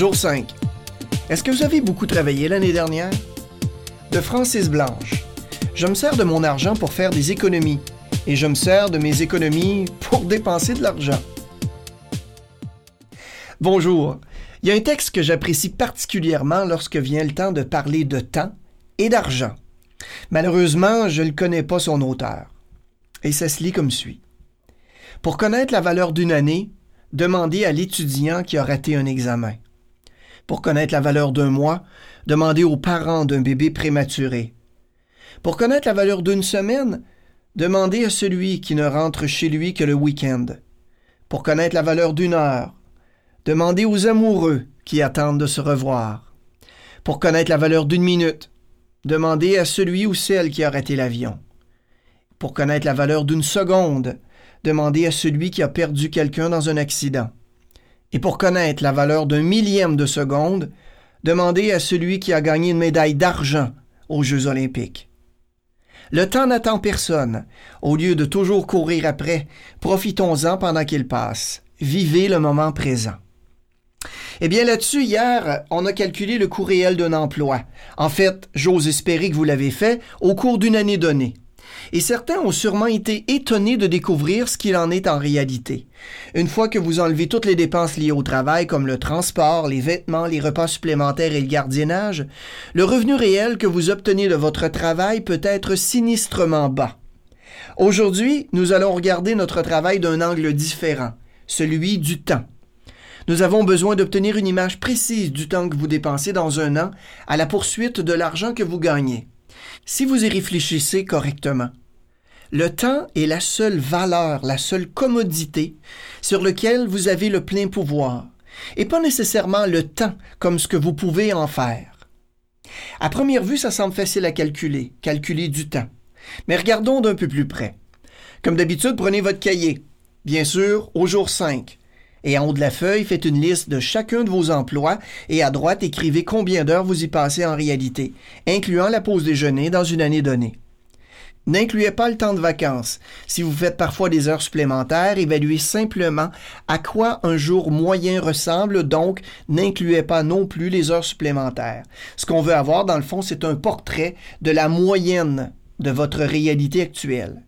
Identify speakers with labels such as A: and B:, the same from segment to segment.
A: Jour 5. Est-ce que vous avez beaucoup travaillé l'année dernière? De Francis Blanche. Je me sers de mon argent pour faire des économies et je me sers de mes économies pour dépenser de l'argent. Bonjour. Il y a un texte que j'apprécie particulièrement lorsque vient le temps de parler de temps et d'argent. Malheureusement, je ne connais pas son auteur. Et ça se lit comme suit. Pour connaître la valeur d'une année, demandez à l'étudiant qui a raté un examen. Pour connaître la valeur d'un mois, demandez aux parents d'un bébé prématuré. Pour connaître la valeur d'une semaine, demandez à celui qui ne rentre chez lui que le week-end. Pour connaître la valeur d'une heure, demandez aux amoureux qui attendent de se revoir. Pour connaître la valeur d'une minute, demandez à celui ou celle qui a raté l'avion. Pour connaître la valeur d'une seconde, demandez à celui qui a perdu quelqu'un dans un accident. Et pour connaître la valeur d'un millième de seconde, demandez à celui qui a gagné une médaille d'argent aux Jeux olympiques. Le temps n'attend personne. Au lieu de toujours courir après, profitons-en pendant qu'il passe. Vivez le moment présent. Eh bien là-dessus, hier, on a calculé le coût réel d'un emploi. En fait, j'ose espérer que vous l'avez fait au cours d'une année donnée et certains ont sûrement été étonnés de découvrir ce qu'il en est en réalité. Une fois que vous enlevez toutes les dépenses liées au travail, comme le transport, les vêtements, les repas supplémentaires et le gardiennage, le revenu réel que vous obtenez de votre travail peut être sinistrement bas. Aujourd'hui, nous allons regarder notre travail d'un angle différent, celui du temps. Nous avons besoin d'obtenir une image précise du temps que vous dépensez dans un an à la poursuite de l'argent que vous gagnez. Si vous y réfléchissez correctement, le temps est la seule valeur, la seule commodité sur lequel vous avez le plein pouvoir, et pas nécessairement le temps comme ce que vous pouvez en faire. À première vue, ça semble facile à calculer, calculer du temps. Mais regardons d'un peu plus près. Comme d'habitude, prenez votre cahier. Bien sûr, au jour 5. Et en haut de la feuille, faites une liste de chacun de vos emplois et à droite, écrivez combien d'heures vous y passez en réalité, incluant la pause déjeuner dans une année donnée. N'incluez pas le temps de vacances. Si vous faites parfois des heures supplémentaires, évaluez simplement à quoi un jour moyen ressemble, donc n'incluez pas non plus les heures supplémentaires. Ce qu'on veut avoir, dans le fond, c'est un portrait de la moyenne de votre réalité actuelle.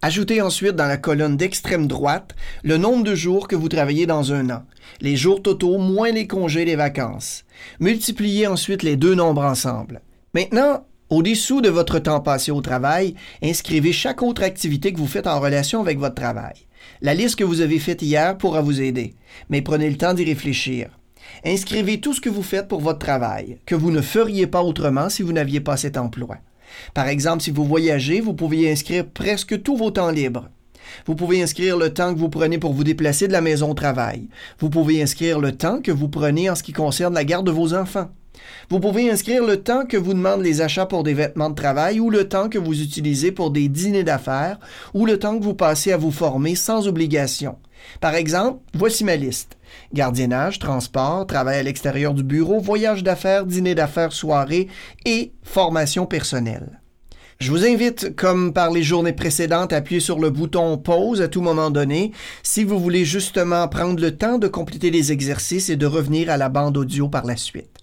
A: Ajoutez ensuite dans la colonne d'extrême droite le nombre de jours que vous travaillez dans un an, les jours totaux moins les congés et les vacances. Multipliez ensuite les deux nombres ensemble. Maintenant, au-dessous de votre temps passé au travail, inscrivez chaque autre activité que vous faites en relation avec votre travail. La liste que vous avez faite hier pourra vous aider, mais prenez le temps d'y réfléchir. Inscrivez tout ce que vous faites pour votre travail, que vous ne feriez pas autrement si vous n'aviez pas cet emploi. Par exemple, si vous voyagez, vous pouvez inscrire presque tous vos temps libres. Vous pouvez inscrire le temps que vous prenez pour vous déplacer de la maison au travail. Vous pouvez inscrire le temps que vous prenez en ce qui concerne la garde de vos enfants. Vous pouvez inscrire le temps que vous demandent les achats pour des vêtements de travail ou le temps que vous utilisez pour des dîners d'affaires ou le temps que vous passez à vous former sans obligation. Par exemple, voici ma liste. Gardiennage, transport, travail à l'extérieur du bureau, voyage d'affaires, dîner d'affaires, soirée et formation personnelle. Je vous invite, comme par les journées précédentes, à appuyer sur le bouton pause à tout moment donné si vous voulez justement prendre le temps de compléter les exercices et de revenir à la bande audio par la suite.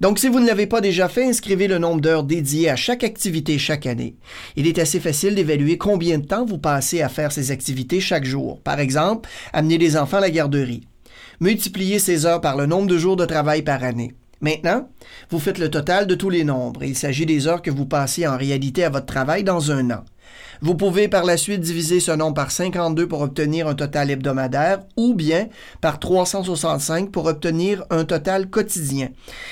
A: Donc, si vous ne l'avez pas déjà fait, inscrivez le nombre d'heures dédiées à chaque activité chaque année. Il est assez facile d'évaluer combien de temps vous passez à faire ces activités chaque jour. Par exemple, amener les enfants à la garderie. Multipliez ces heures par le nombre de jours de travail par année. Maintenant, vous faites le total de tous les nombres. Il s'agit des heures que vous passez en réalité à votre travail dans un an. Vous pouvez par la suite diviser ce nombre par 52 pour obtenir un total hebdomadaire ou bien par 365 pour obtenir un total quotidien.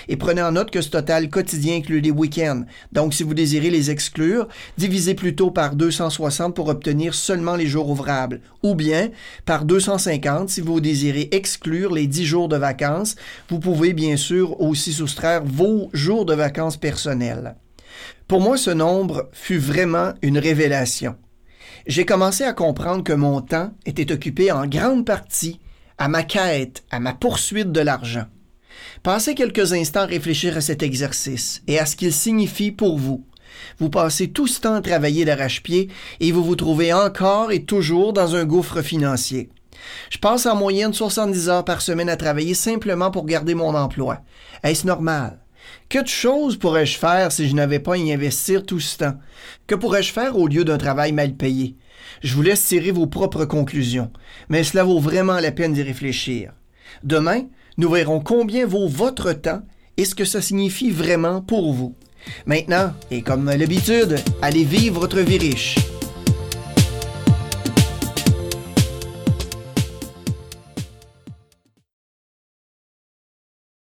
A: Et prenez en note que ce total quotidien inclut les week-ends. Donc si vous désirez les exclure, divisez plutôt par 260 pour obtenir seulement les jours ouvrables ou bien par 250 si vous désirez exclure les 10 jours de vacances. Vous pouvez bien sûr aussi soustraire vos jours de vacances personnels. Pour moi, ce nombre fut vraiment une révélation. J'ai commencé à comprendre que mon temps était occupé en grande partie à ma quête, à ma poursuite de l'argent. Passez quelques instants à réfléchir à cet exercice et à ce qu'il signifie pour vous. Vous passez tout ce temps à travailler d'arrache-pied et vous vous trouvez encore et toujours dans un gouffre financier. Je passe en moyenne 70 heures par semaine à travailler simplement pour garder mon emploi. Est-ce normal? Que de choses pourrais-je faire si je n'avais pas à y investir tout ce temps? Que pourrais-je faire au lieu d'un travail mal payé? Je vous laisse tirer vos propres conclusions, mais cela vaut vraiment la peine d'y réfléchir. Demain, nous verrons combien vaut votre temps et ce que ça signifie vraiment pour vous. Maintenant, et comme d'habitude, allez vivre votre vie riche.